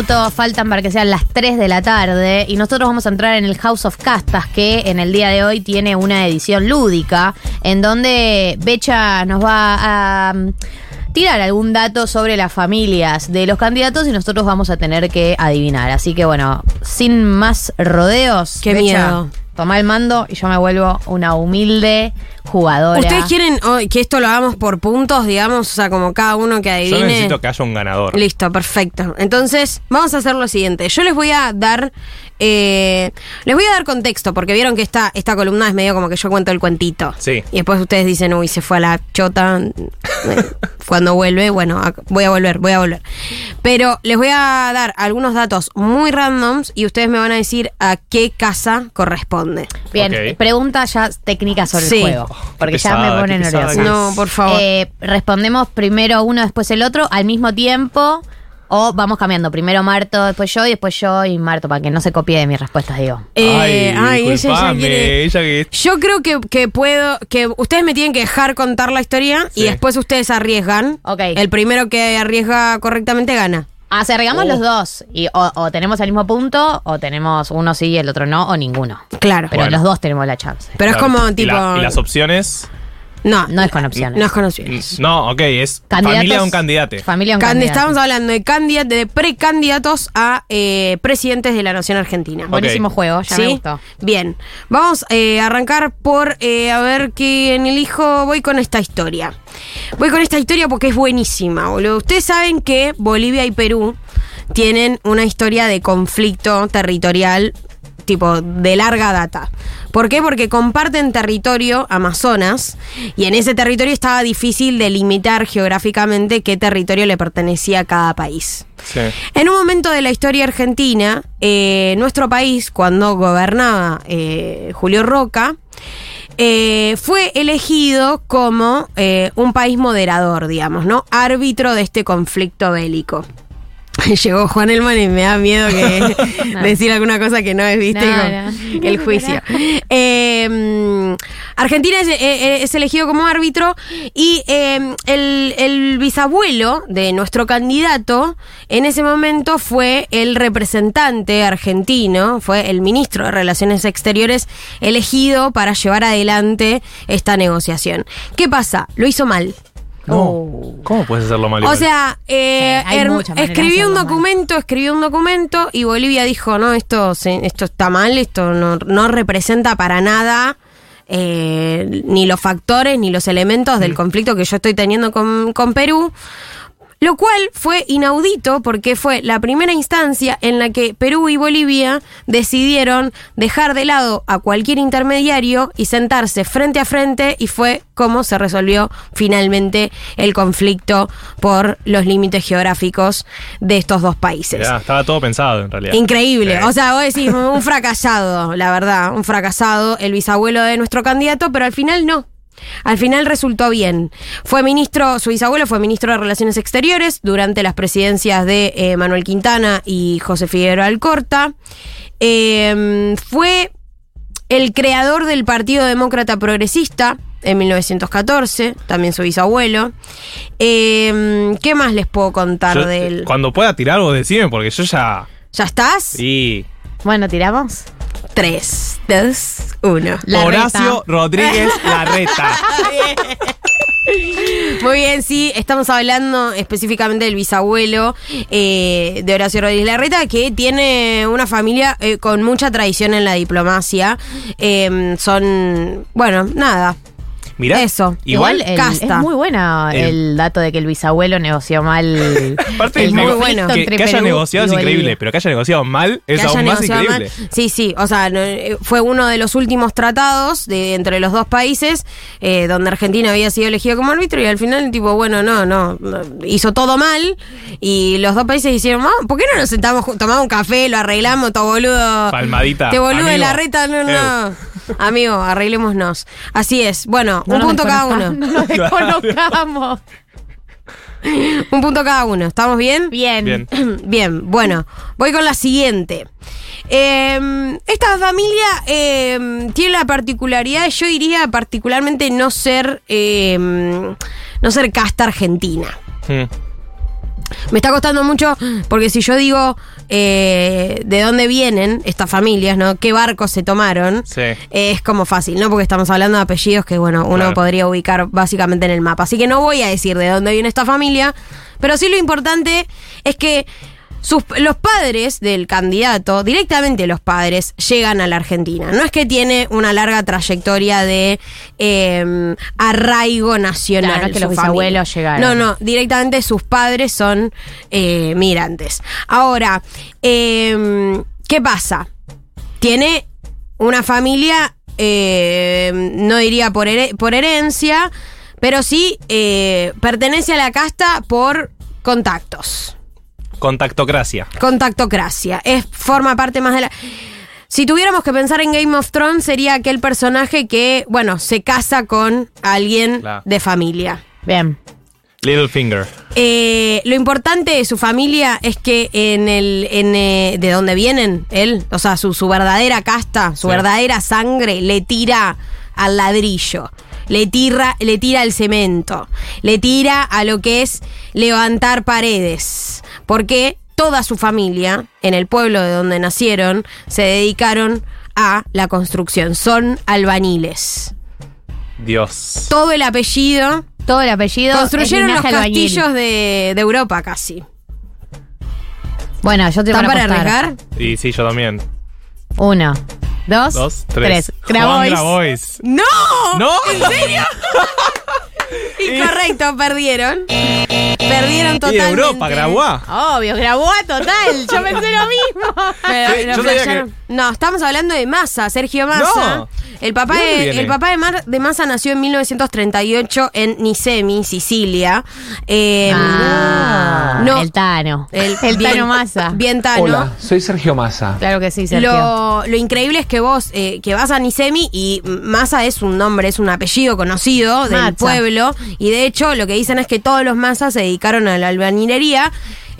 minutos faltan para que sean las 3 de la tarde y nosotros vamos a entrar en el House of Castas que en el día de hoy tiene una edición lúdica en donde Becha nos va a mm, tirar algún dato sobre las familias de los candidatos y nosotros vamos a tener que adivinar. Así que bueno, sin más rodeos, Qué Becha, miedo. Toma el mando y yo me vuelvo una humilde jugadora. ¿Ustedes quieren oh, que esto lo hagamos por puntos, digamos? O sea, como cada uno que Yo adivine. necesito que haya un ganador. Listo, perfecto. Entonces, vamos a hacer lo siguiente. Yo les voy a dar. eh, les voy a dar contexto, porque vieron que esta, esta columna es medio como que yo cuento el cuentito. Sí. Y después ustedes dicen, uy, se fue a la chota. Eh, Cuando vuelve, bueno, voy a volver, voy a volver. Pero les voy a dar algunos datos muy randoms y ustedes me van a decir a qué casa corresponde. Bien, Ok. preguntas ya técnicas sobre Sí. el juego. Porque ya me pone qué pesada nerviosa. No, por favor. Eh, respondemos primero uno, después el otro, al mismo tiempo. O vamos cambiando. Primero Marto, después yo y después yo y Marto, para que no se copie de mis respuestas, digo. Eh, ay, ella ya disculpame, quiere- ella que... Yo creo que, que puedo, que ustedes me tienen que dejar contar la historia y después ustedes arriesgan. Ok. El primero que arriesga correctamente gana. Ah, se regamos Oh. los dos. Y o, o tenemos el mismo punto, o tenemos uno sí y el otro no, o ninguno. Claro. Pero Bueno. los dos tenemos la chance. Pero Claro, es como y tipo. la- y las opciones... no, No es con opciones. no es con opciones. No, ok, es Candidatos- familia de un candidate. Familia de un Candi- candidato. Estamos hablando de candidatos, de precandidatos a eh, presidentes de la nación argentina. Buenísimo Ok. juego, ya ¿Sí? me gustó. Bien. Vamos eh, a arrancar por eh, a ver quién elijo. Voy con esta historia. Voy con esta historia porque es buenísima, boludo. Ustedes saben que Bolivia y Perú tienen una historia de conflicto territorial tipo de larga data. ¿Por qué? Porque comparten territorio Amazonas y en ese territorio estaba difícil delimitar geográficamente qué territorio le pertenecía a cada país. Sí. En un momento de la historia argentina, eh, nuestro país, cuando gobernaba eh, Julio Roca, eh, fue elegido como un país moderador, digamos, ¿no? Árbitro de este conflicto bélico. Llegó Juan Elman y me da miedo que No. decir alguna cosa que no es, viste, No, no. el juicio. Eh, mm, Argentina es, eh, eh, es elegido como árbitro y eh, el, el bisabuelo de nuestro candidato en ese momento fue el representante argentino, fue el ministro de Relaciones Exteriores elegido para llevar adelante esta negociación. ¿Qué pasa? Lo hizo mal. No. ¿Cómo puedes hacerlo mal? O sea, eh, Sí, escribió un mal. documento, escribió un documento y Bolivia dijo, no, esto, se- esto está mal, esto no, no representa para nada eh, ni los factores ni los elementos Mm. del conflicto que yo estoy teniendo con, con Perú. Lo cual fue inaudito porque fue la primera instancia en la que Perú y Bolivia decidieron dejar de lado a cualquier intermediario y sentarse frente a frente y fue como se resolvió finalmente el conflicto por los límites geográficos de estos dos países. Estaba todo pensado en realidad. Increíble. Sí. O sea, vos decís, un fracasado, la verdad, un fracasado, el bisabuelo de nuestro candidato, pero al final no. Al final resultó bien. Fue ministro, su bisabuelo fue ministro de Relaciones Exteriores durante las presidencias de eh, Manuel Quintana y José Figueroa Alcorta. Eh, fue el creador del Partido Demócrata Progresista en 1914, también su bisabuelo. Eh, ¿Qué más les puedo contar Yo, de él? Cuando pueda tirar vos decime, porque yo ya... ¿Ya estás? Sí. Bueno, tiramos. 3, 2, 1. La Horacio Rodríguez Larreta. Muy bien, sí, estamos hablando específicamente del bisabuelo eh, de Horacio Rodríguez Larreta, que tiene una familia eh, con mucha tradición en la diplomacia. Eh, son, bueno, nada. Mirá, Eso. Igual, Igual el- casta. es muy bueno El- el dato de que el bisabuelo negoció mal. Aparte, el nego- muy bueno. que, haya Perú negociado es increíble, pero que haya negociado mal es que aún más increíble. mal. Sí, sí, o sea, no, eh, fue uno de los últimos tratados de entre los dos países eh, donde Argentina había sido elegido como árbitro y al final tipo, bueno, no, no, hizo todo mal y los dos países hicieron, "Ah, ¿por qué no nos sentamos, tomamos un café, lo arreglamos, todo boludo? Palmadita. Te boludo de la reta, no, no. Amigo, arreglémonos. Así es. Bueno, No un punto cada uno. No nos desconozcamos. Un punto cada uno. ¿Estamos bien? Bien. Bien. Bien, bueno, voy con la siguiente. Eh, esta familia eh, tiene la particularidad, yo diría particularmente no ser, eh, no ser casta argentina. Mm. Me está costando mucho porque si yo digo eh, de dónde vienen estas familias, ¿no? ¿Qué barcos se tomaron? Sí. eh, es como fácil, ¿no? Porque estamos hablando de apellidos que, bueno, uno Claro. podría ubicar básicamente en el mapa. Así que no voy a decir de dónde viene esta familia, pero sí lo importante es que sus- los padres del candidato, directamente los padres, llegan a la Argentina. No es que tiene una larga trayectoria de eh, arraigo nacional. Claro, no es que los bisabuelos llegaron. No, no, directamente sus padres son eh, migrantes. Ahora, eh, ¿qué pasa? Tiene una familia, eh, no diría por, por herencia, pero sí eh, pertenece a la casta por contactos. Contactocracia. Contactocracia. Es, forma parte más de la. Si tuviéramos que pensar en Game of Thrones, sería aquel personaje que, bueno, se casa con alguien Claro. de familia. Bien. Littlefinger. Eh, lo importante de su familia es que en el en, eh, de dónde vienen él, o sea, su, su verdadera casta, su Sí. verdadera sangre le tira al ladrillo, le tira le tira al cemento, le tira a lo que es levantar paredes, porque toda su familia en el pueblo de donde nacieron se dedicaron a la construcción, son albañiles. Dios. Todo el apellido Todo el apellido. Construyeron los albañil. castillos de, de Europa casi. Bueno, yo te ¿Están voy a para arriesgar? Y sí, yo también. Uno, dos, Dos, tres. Juan Grabois. Grabois. ¡No! ¿No? Incorrecto, perdieron. Perdieron Y de totalmente. Europa, Grabois. Obvio, grabó a total. Yo pensé lo mismo. Pero Sí, yo sabía. No, estamos hablando de Massa, Sergio Massa. No. El papá, ¿De el papá de, Mar- de Massa nació en 1938 en Nicemi, Sicilia. Eh, Ah, no. El Tano. El, bien- Tano Massa. Bien Tano. Hola, soy Sergio Massa. Claro que sí, Sergio. Lo, lo increíble es que vos, eh, que vas a Nisemi y Massa es un nombre, es un apellido conocido del pueblo. Y de hecho, lo que dicen es que todos los Massas se dedicaron a la albañilería.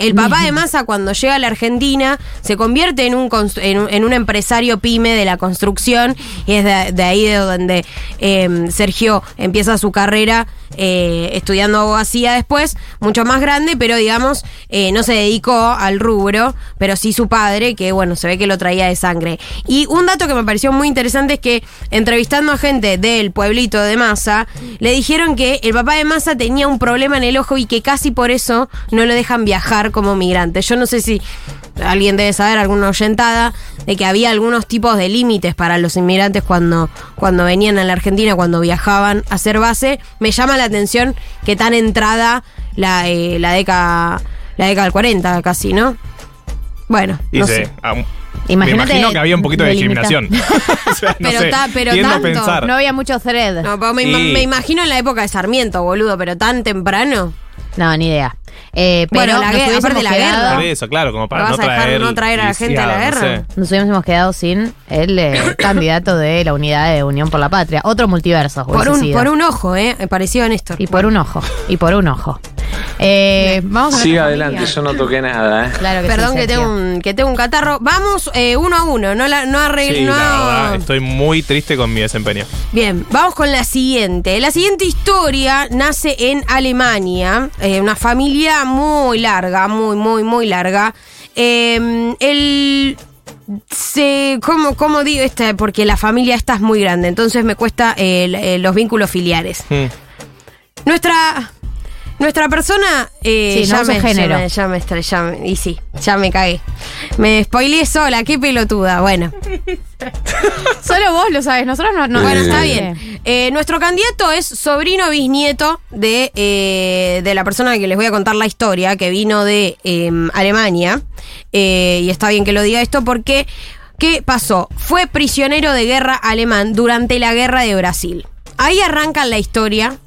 El papá de Massa, cuando llega a la Argentina, se convierte en un, en un, en un empresario pyme de la construcción. Y es de, de ahí de donde eh, Sergio empieza su carrera eh, estudiando abogacía después, mucho más grande, pero digamos, eh, no se dedicó al rubro, pero sí su padre, que bueno, se ve que lo traía de sangre. Y un dato que me pareció muy interesante es que entrevistando a gente del pueblito de Massa, le dijeron que el papá de Massa tenía un problema en el ojo y que casi por eso no lo dejan viajar como migrante. Yo no sé si alguien debe saber, alguna oyentada, de que había algunos tipos de límites para los inmigrantes cuando, cuando venían a la Argentina, cuando viajaban a hacer base. Me llama la atención que tan entrada la, eh, la década la década del 40 casi, ¿no? Bueno, Y no se- sé. ah, me Imagínate imagino que había un poquito de discriminación. O sea, no Pero sé, ta- pero tanto. pensar. No había mucho thread. No, pero me, Sí. me imagino en la época de Sarmiento, boludo, pero tan temprano. No, ni idea. Eh, pero Bueno, la guerra- aparte la quedado- guerra. Por eso, claro, como para ¿Lo no vas a dejar traer. no traer a la gente a la no guerra? sé. Nos hubiésemos quedado sin el eh, candidato de la unidad de Unión por la Patria. Otro multiverso. Por un, sido. por un ojo, ¿eh? Parecido a Néstor. Y por un ojo. Y por un ojo. Eh, vamos a Siga adelante, familia. yo no toqué nada, ¿eh? Claro que Perdón sí, que, tengo un, que tengo un catarro. Vamos eh, uno a uno, no, la, no arregl- Sí, no- la verdad, estoy muy triste con mi desempeño. Bien, vamos con la siguiente. La siguiente historia nace en Alemania, eh, una familia muy larga, muy, muy, muy larga. Eh, el se cómo, cómo digo esta porque la familia esta es muy grande entonces me cuesta eh, los vínculos filiares Hmm. nuestra nuestra persona eh, Sí, ya, me, género. ya me ya me estre- ya me- y sí ya me cagué me spoileé sola qué pelotuda bueno Solo vos lo sabes, nosotros no. no Bueno, está bien. Eh, nuestro candidato es sobrino bisnieto de, eh, de la persona que les voy a contar la historia, que vino de eh, Alemania. Eh, y está bien que lo diga esto porque, ¿qué pasó? Fue prisionero de guerra alemán durante la guerra de Brasil. Ahí arranca la historia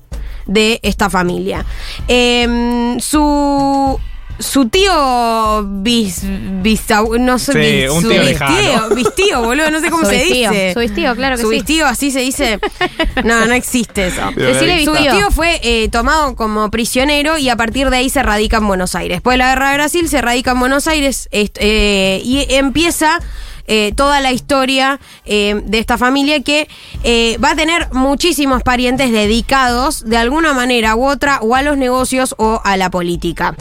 de esta familia. Eh, su... Su tío bis, bisau- no sé, Sí, bis- un su tío bistío, boludo, no sé cómo Su se bistío, dice. su bistío, claro que Su sí. bistío, así se dice. No, no existe eso. Su bistío. fue eh, tomado como prisionero y a partir de ahí se radica en Buenos Aires. Después de la guerra de Brasil se radica en Buenos Aires eh, y empieza eh, toda la historia eh, de esta familia que eh, va a tener muchísimos parientes dedicados de alguna manera u otra o a los negocios o a la política.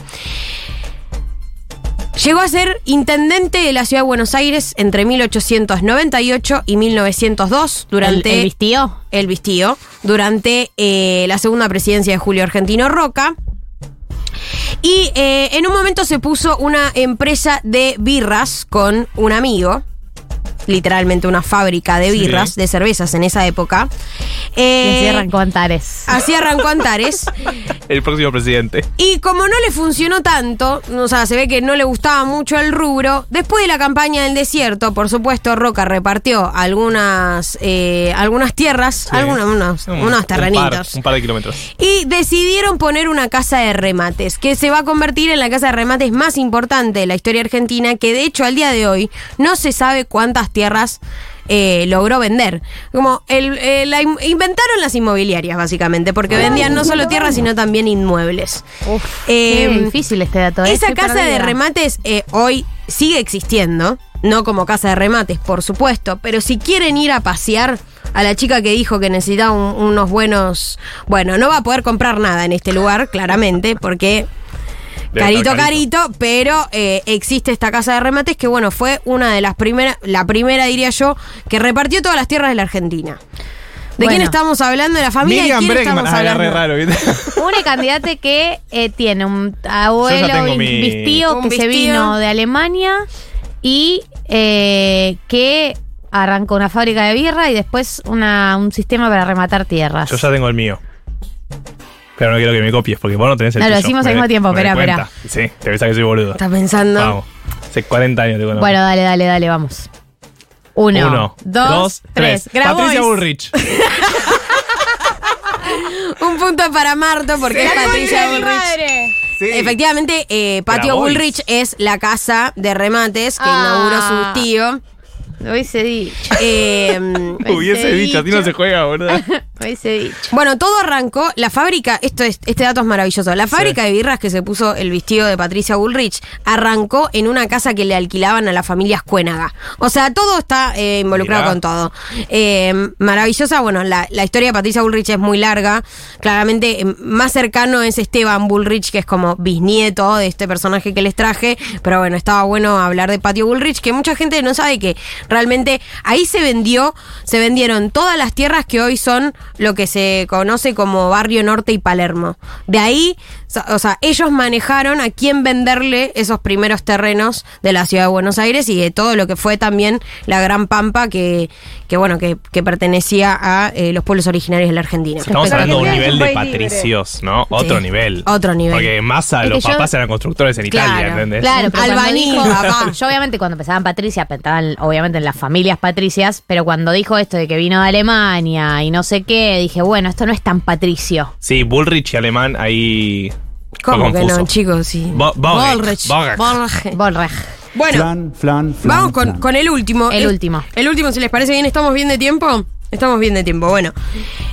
Llegó a ser intendente de la ciudad de Buenos Aires entre 1898 y 1902 durante ¿El, el vistío? el vistío durante la segunda presidencia de Julio Argentino Roca. Y eh, en un momento se puso una empresa de birras con un amigo. Literalmente una fábrica de Sí. birras, de cervezas en esa época. Y Eh, así arrancó Antares. así arrancó Antares. El próximo presidente. Y como no le funcionó tanto, o sea, se ve que no le gustaba mucho el rubro, después de la campaña del desierto, por supuesto, Roca repartió algunas, eh, algunas tierras, Sí. algunos, unos, Un- unos un par-. Un par, de kilómetros. Y decidieron poner una casa de remates, que se va a convertir en la casa de remates más importante de la historia argentina, que de hecho al día de hoy no se sabe cuántas tierras eh, logró vender. Como el, eh, la in- inventaron las inmobiliarias, básicamente, porque vendían no solo tierras, sino también inmuebles. Uf, Eh, qué difícil este dato. ¿eh? Esa Estoy casa de remates hoy sigue existiendo, no como casa de remates, por supuesto, pero si quieren ir a pasear a la chica que dijo que necesitaba un- unos buenos, bueno, no va a poder comprar nada en este lugar, claramente, porque Carito, carito, pero eh, existe esta casa de remates que, bueno, fue una de las primeras, la primera, diría yo, que repartió todas las tierras de la Argentina. ¿De quién estamos hablando? ¿De la familia? Miriam ¿De quién Bregman. estamos Ah, hablando? re raro, ¿viste? Una candidata que eh, tiene un abuelo mi- vistío Un que se vino de Alemania y eh, que arrancó una fábrica de birra y después una, un sistema para rematar tierras. Yo ya tengo el mío. Pero no quiero que me copies porque vos no tenés el No, lo decimos al mismo tiempo, espera, espera. Sí, te pensás que soy boludo. ¿Estás pensando? Vamos. Hace 40 años te conozco. Bueno, dale, dale, dale, vamos. Uno, Uno, dos, tres. Grabois. Patricia Bullrich. Un punto para Marto, porque es Patricia ¡Ay, mi Bullrich. madre! Efectivamente, eh, Patio Grabois. Bullrich es la casa de remates que Ah. inauguró su tío. Lo hubiese dicho. Eh, Hubiese Hubiese dicho, a ti no dicho. se juega. Lo hubiese dicho. bueno, todo arrancó, la fábrica, esto es, este dato es maravilloso, la fábrica de birras que se puso el vestido de Patricia Bullrich arrancó en una casa que le alquilaban a las familias Cuénaga. O sea, todo está eh, involucrado Mirá. con todo. Eh, maravillosa, bueno, la, la historia de Patricia Bullrich es muy larga. Claramente, eh, más cercano es Esteban Bullrich, que es como bisnieto de este personaje que les traje. Pero bueno, estaba bueno hablar de Patio Bullrich, que mucha gente no sabe que realmente ahí se vendió, se vendieron todas las tierras que hoy son lo que se conoce como Barrio Norte y Palermo. De ahí, o sea, ellos manejaron a quién venderle esos primeros terrenos de la ciudad de Buenos Aires y de todo lo que fue también la Gran Pampa que, que bueno, que, que pertenecía a eh, los pueblos originarios de la Argentina. Estamos hablando de un nivel de patricios, ¿no? Otro nivel. Otro nivel. Porque Massa, Es los que yo- papás eran constructores en Italia, ¿entendés? Claro, pero dijo- papá. yo obviamente cuando empezaban Patricia, pensaban obviamente en las familias patricias, pero cuando dijo esto de que vino de Alemania y no sé qué, dije, bueno, esto no es tan patricio. Sí, Bullrich y alemán ahí. ¿Cómo que no, chicos? Sí. Bo-. Bolreg. Bueno, Flan, flan, flan, vamos con, flan. con el último. El último. El último, si les parece bien, ¿estamos bien de tiempo? Estamos bien de tiempo, bueno.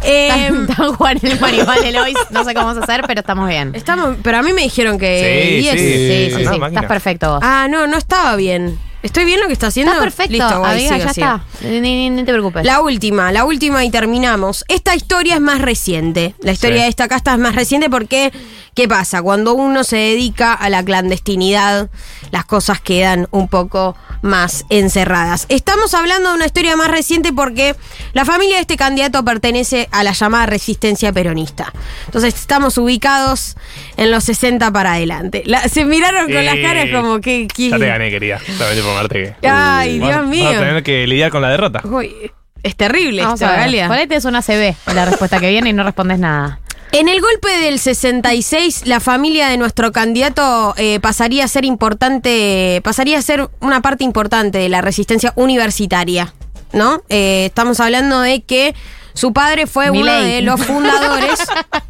Eh, Están jugando el animal de Lois, no sé cómo vamos a hacer, pero estamos bien. estamos, pero a mí me dijeron que Sí, 10. sí. Sí, estás perfecto vos. Ah, no, no estaba bien. ¿Estoy bien lo que está haciendo? Estás perfecto, Listo, guay, amiga, sigo, ya sigo. está. Ni, ni- ni te preocupes. La última, la última y terminamos. Esta historia es más reciente. La historia Sí. de esta casta es más reciente porque, ¿qué pasa? Cuando uno se dedica a la clandestinidad, las cosas quedan un poco más encerradas. Estamos hablando de una historia más reciente porque la familia de este candidato pertenece a la llamada resistencia peronista. Entonces estamos ubicados en los 60 para adelante. La- se miraron con Eh, las caras como que... que- Ya te gané, querida. Solamente por Marte que. Ay, Dios Vas a mío. tener que lidiar con la derrota. Uy, es terrible Vamos esto. Galia. Ponete es una CB en la respuesta que viene y no respondes nada. En el golpe del 66, la familia de nuestro candidato eh, pasaría a ser importante, pasaría a ser una parte importante de la resistencia universitaria, ¿no? Eh, estamos hablando de que su padre fue uno de los fundadores.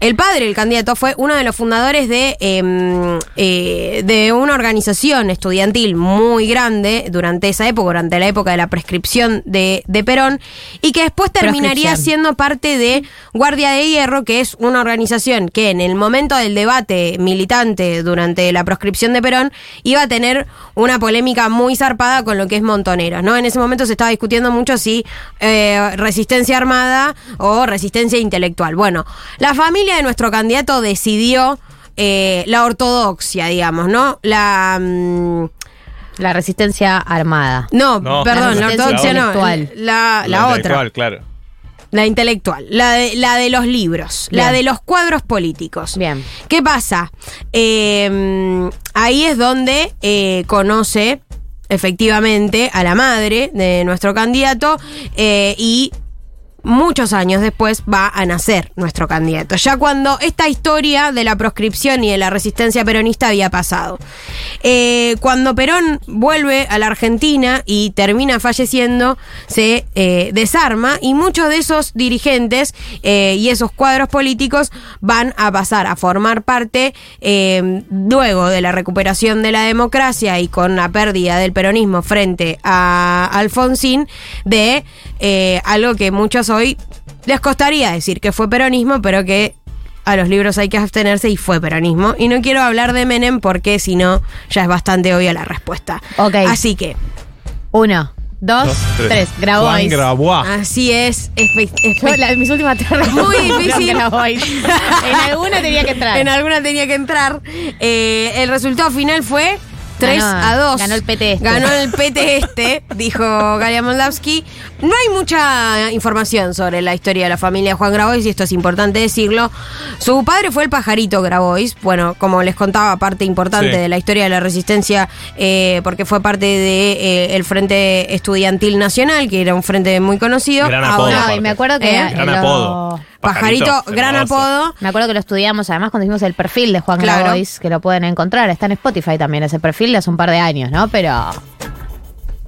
El padre del candidato fue uno de los fundadores de, eh, eh, de una organización estudiantil muy grande durante esa época, durante la época de la prescripción de, de Perón, y que después terminaría siendo parte de Guardia de Hierro, que es una organización que en el momento del debate militante durante la proscripción de Perón iba a tener una polémica muy zarpada con lo que es Montoneros, ¿no? En ese momento se estaba discutiendo mucho si eh, resistencia armada o resistencia intelectual. Bueno, la familia de nuestro candidato decidió eh, la ortodoxia, digamos, ¿no? La. mm, La resistencia armada. no, No. perdón, La la, ortodoxia no. intelectual. La, la otra. intelectual, claro. La intelectual. La de, la de los libros. La de los cuadros políticos. Bien. ¿Qué pasa? Eh, ahí es donde eh, conoce efectivamente a la madre de nuestro candidato eh, y muchos años después va a nacer nuestro candidato. Ya cuando esta historia de la proscripción y de la resistencia peronista había pasado. Eh, cuando Perón vuelve a la Argentina y termina falleciendo, se eh, desarma y muchos de esos dirigentes eh, y esos cuadros políticos van a pasar a formar parte luego de la recuperación de la democracia y con la pérdida del peronismo frente a Alfonsín de eh, algo que muchos hoy les costaría decir que fue peronismo, pero que a los libros hay que abstenerse y fue peronismo. Y no quiero hablar de Menem porque si no, ya es bastante obvia la respuesta. Ok. Así que, Uno, dos, Dos, tres. tres. Grabois. Juan Grabois. así es. espe- espe- Yo, la- mis últimas tres Muy difícil. en alguna tenía que entrar. En alguna tenía que entrar. Eh, el resultado final fue 3 Ganó- a 2. ganó el PT este. Ganó el PT este, dijo Galia Moldavsky. No hay mucha información sobre la historia de la familia Juan Grabois, y esto es importante decirlo. Su padre fue el pajarito Grabois. Bueno, como les contaba, parte importante Sí. de la historia de la resistencia, eh, porque fue parte del el Frente Estudiantil Nacional, que era un frente muy conocido. Gran apodo. Y me acuerdo que. ¿Eh? Gran lo- apodo. Pajarito, gran hermoso. apodo. Me acuerdo que lo estudiamos, además, cuando hicimos el perfil de Juan Claro. Grabois, que lo pueden encontrar. Está en Spotify también ese perfil de hace un par de años, ¿no? Pero.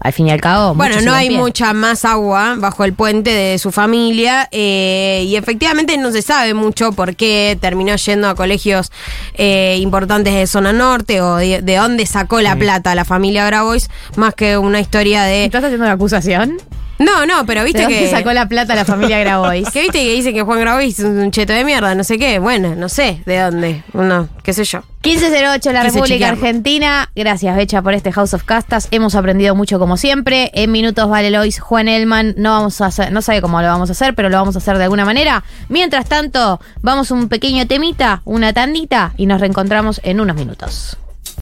Al fin y al cabo. Bueno, no hay pie. mucha más agua bajo el puente de su familia eh, y efectivamente no se sabe mucho por qué terminó yendo a colegios eh, importantes de zona norte o de, de dónde sacó la plata la familia Grabois, más que una historia de... ¿Estás haciendo una acusación? No, no, pero ¿De viste dónde que... sacó la plata la familia Grabois? Que viste que dice que Juan Grabois es un cheto de mierda, no sé qué. Bueno, no sé de dónde. No, qué sé yo. 1508 La Quise República chequearlo. Argentina. Gracias, Becha, por este House of Castas. Hemos aprendido mucho como siempre. En minutos vale Lois, Juan Elman. No vamos a hacer, no sabe cómo lo vamos a hacer, pero lo vamos a hacer de alguna manera. Mientras tanto, vamos un pequeño temita, una tandita, y nos reencontramos en unos minutos.